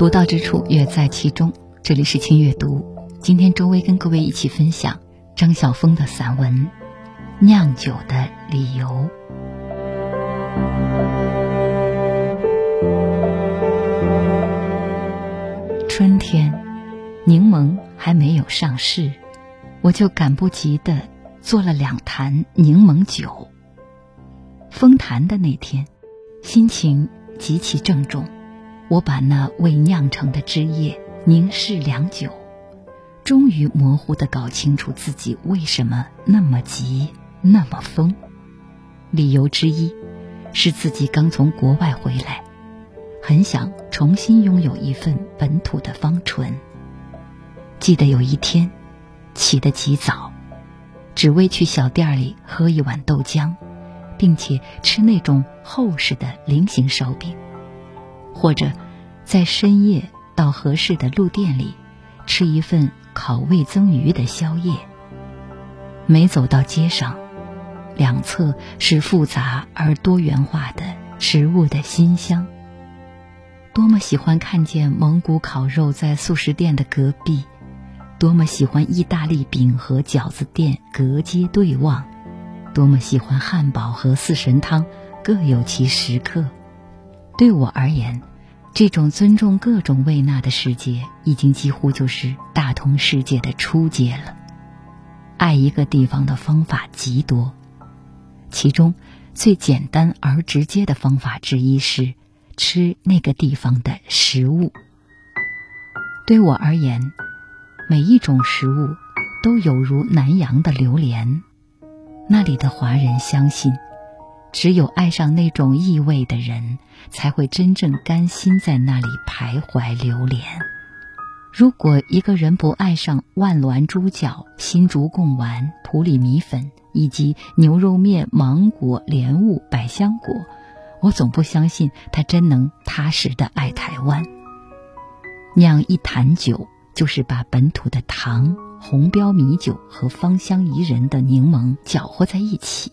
独到之处乐在其中。这里是轻阅读，今天周薇跟各位一起分享张晓峰的散文《酿酒的理由》。春天，柠檬还没有上市，我就赶不及的做了两坛柠檬酒。封坛的那天，心情极其郑重。我把那未酿成的汁液凝视良久，终于模糊的搞清楚自己为什么那么急、那么疯。理由之一，是自己刚从国外回来，很想重新拥有一份本土的芳醇。记得有一天，起得极早，只为去小店里喝一碗豆浆，并且吃那种厚实的菱形烧饼。或者，在深夜到合适的路店里，吃一份烤味增鱼的宵夜。每走到街上，两侧是复杂而多元化的食物的馨香。多么喜欢看见蒙古烤肉在素食店的隔壁，多么喜欢意大利饼和饺子店隔街对望，多么喜欢汉堡和四神汤各有其时刻。对我而言，这种尊重各种味纳的世界，已经几乎就是大同世界的初阶了。爱一个地方的方法极多，其中最简单而直接的方法之一是吃那个地方的食物。对我而言，每一种食物都有如南洋的榴莲，那里的华人相信。只有爱上那种异味的人，才会真正甘心在那里徘徊流连。如果一个人不爱上万峦猪脚、新竹贡丸、普里米粉以及牛肉面、芒果、莲雾、百香果，我总不相信他真能踏实的爱台湾。酿一坛酒，就是把本土的糖、红标米酒和芳香宜人的柠檬搅和在一起。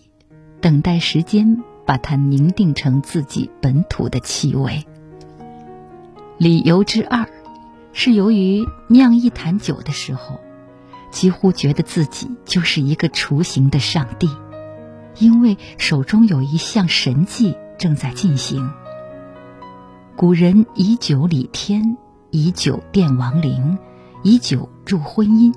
等待时间把它凝定成自己本土的气味。理由之二，是由于酿一坛酒的时候，几乎觉得自己就是一个雏形的上帝，因为手中有一项神迹正在进行。古人以酒礼天，以酒奠亡灵，以酒祝婚姻，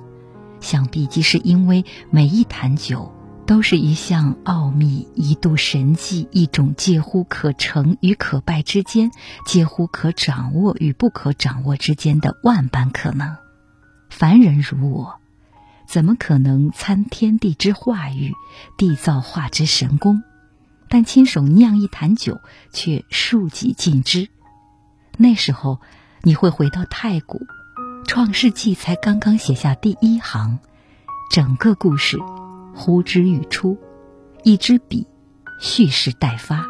想必即是因为每一坛酒。都是一项奥秘，一度神迹，一种介乎可成与可败之间，介乎可掌握与不可掌握之间的万般可能。凡人如我，怎么可能参天地之化育，缔造化之神功？但亲手酿一坛酒，却数己尽之。那时候，你会回到太古，《创世纪》才刚刚写下第一行，整个故事。呼之欲出，一支笔，蓄势待发，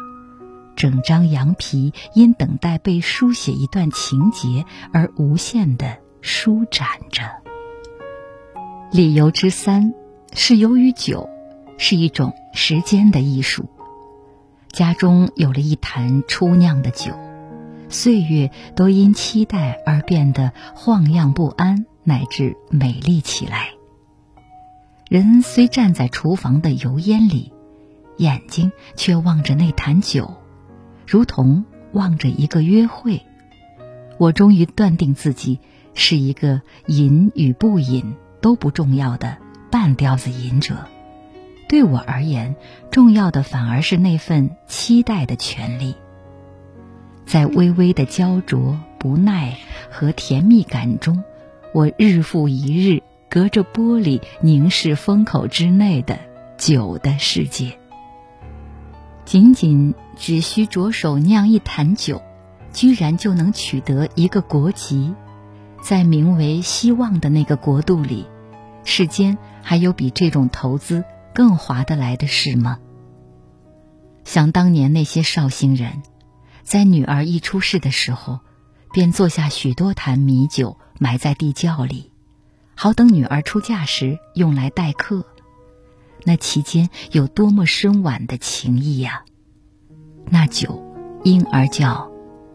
整张羊皮因等待被书写一段情节而无限的舒展着。理由之三，是由于酒是一种时间的艺术。家中有了一坛初酿的酒，岁月都因期待而变得晃漾不安，乃至美丽起来。人虽站在厨房的油烟里，眼睛却望着那坛酒，如同望着一个约会。我终于断定自己是一个饮与不饮都不重要的半吊子饮者。对我而言，重要的反而是那份期待的权利。在微微的焦灼、不耐和甜蜜感中，我日复一日。隔着玻璃凝视封口之内的酒的世界，仅仅只需着手酿一坛酒，居然就能取得一个国籍，在名为希望的那个国度里，世间还有比这种投资更划得来的事吗？想当年那些绍兴人，在女儿一出世的时候，便做下许多坛米酒，埋在地窖里。好等女儿出嫁时用来待客，那其间有多么深婉的情谊呀！那酒因而叫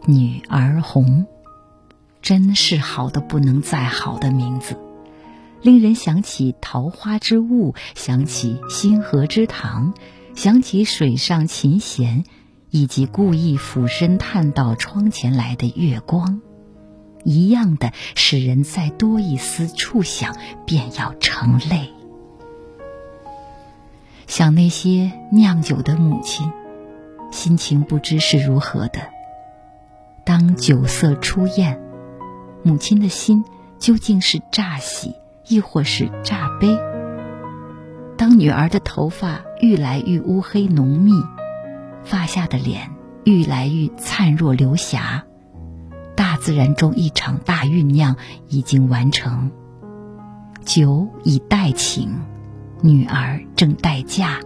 女儿红，真是好的不能再好的名字，令人想起桃花之物，想起星河之堂，想起水上琴弦，以及故意俯身探到窗前来的月光，一样的使人再多一丝触想，便要成泪。想那些酿酒的母亲，心情不知是如何的。当酒色初宴，母亲的心究竟是乍喜，亦或是乍悲？当女儿的头发愈来愈乌黑浓密，发下的脸愈来愈灿若流霞，自然中一场大酝酿已经完成，酒已待请。女儿正待嫁，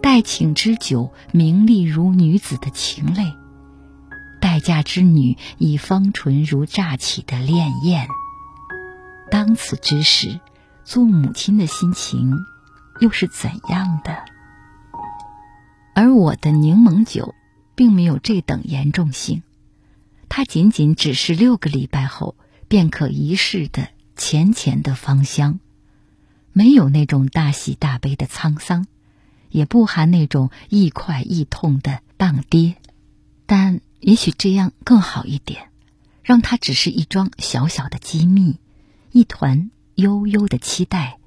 待请之酒，明丽如女子的情泪；待嫁之女，已芳醇如乍起的潋滟。当此之时，做母亲的心情又是怎样的？而我的柠檬酒，并没有这等严重性，它仅仅只是六个礼拜后便可一试的浅浅的芳香。没有那种大喜大悲的沧桑，也不含那种亦快亦痛的荡跌，但也许这样更好一点，让它只是一桩小小的机密，一团悠悠的期待，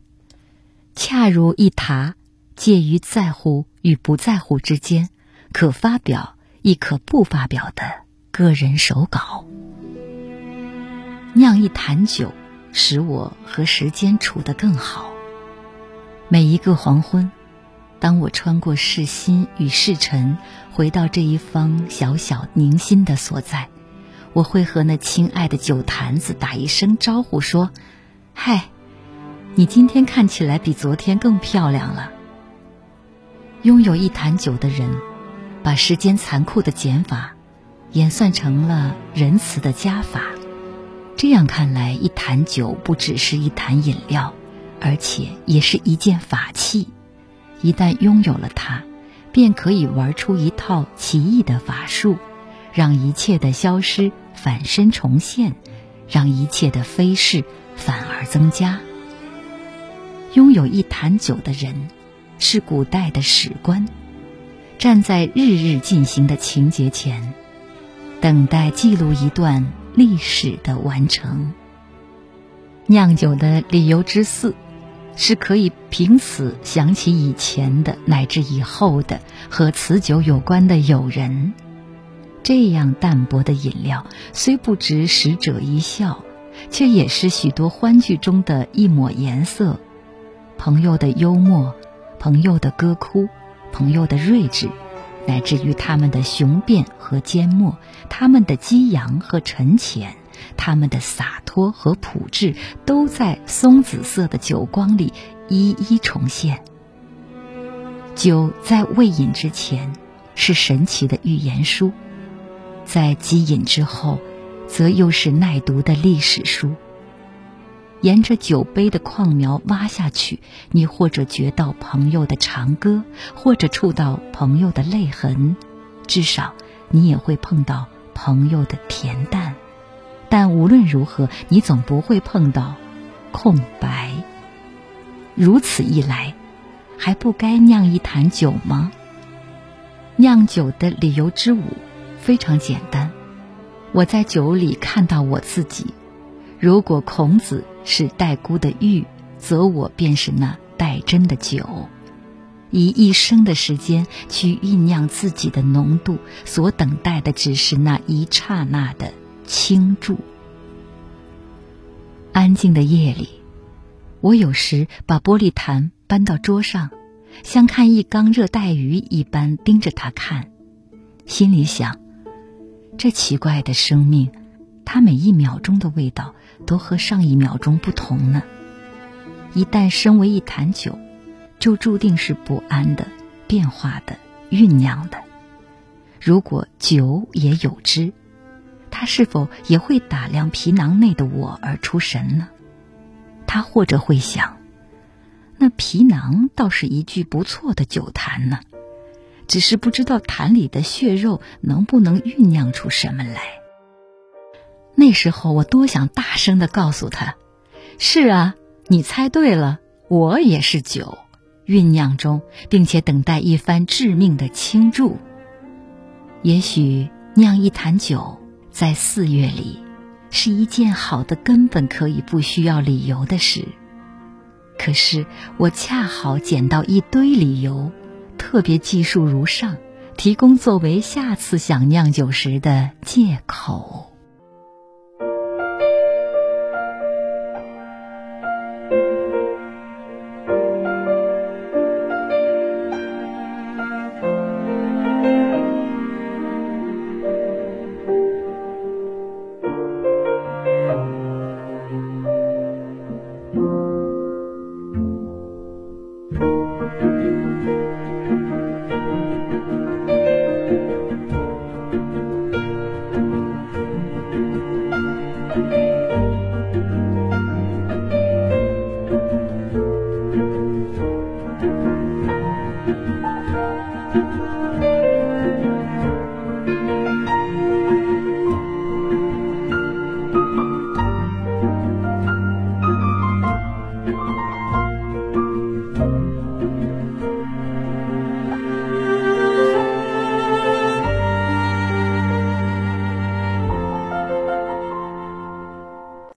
恰如一塔介于在乎与不在乎之间，可发表亦可不发表的个人手稿。酿一坛酒，使我和时间处得更好。每一个黄昏，当我穿过世心与世尘，回到这一方小小宁心的所在，我会和那亲爱的酒坛子打一声招呼，说：“嗨，你今天看起来比昨天更漂亮了。”拥有一坛酒的人，把时间残酷的减法，演算成了仁慈的加法。这样看来，一坛酒不只是一坛饮料。而且也是一件法器，一旦拥有了它，便可以玩出一套奇异的法术，让一切的消失反身重现，让一切的飞逝反而增加。拥有一坛酒的人，是古代的史官，站在日日进行的情节前，等待记录一段历史的完成。酿酒的理由之四。是可以凭此想起以前的乃至以后的和此酒有关的友人。这样淡薄的饮料，虽不值使者一笑，却也是许多欢聚中的一抹颜色。朋友的幽默，朋友的歌哭，朋友的睿智，乃至于他们的雄辩和缄默，他们的激扬和沉潜。他们的洒脱和朴质，都在松紫色的酒光里一一重现。酒在未饮之前，是神奇的预言书；在即饮之后，则又是耐读的历史书。沿着酒杯的矿苗挖下去，你或者觉到朋友的长歌，或者触到朋友的泪痕，至少你也会碰到朋友的恬淡。但无论如何，你总不会碰到空白。如此一来，还不该酿一坛酒吗？酿酒的理由之五非常简单：我在酒里看到我自己。如果孔子是戴孤的玉，则我便是那戴真的酒。以一生的时间去酝酿自己的浓度，所等待的只是那一刹那的。倾注。安静的夜里，我有时把玻璃坛搬到桌上，像看一缸热带鱼一般盯着它看，心里想：这奇怪的生命，它每一秒钟的味道都和上一秒钟不同呢。一旦身为一坛酒，就注定是不安的、变化的、酝酿的。如果酒也有知。他是否也会打量皮囊内的我而出神呢？他或者会想，那皮囊倒是一具不错的酒坛呢，只是不知道坛里的血肉能不能酝酿出什么来。那时候我多想大声的告诉他：“是啊，你猜对了，我也是酒，酝酿中，并且等待一番致命的倾注。也许酿一坛酒，在四月里，是一件好的，根本可以不需要理由的事。可是我恰好捡到一堆理由，特别记述如上，提供作为下次想酿酒时的借口。”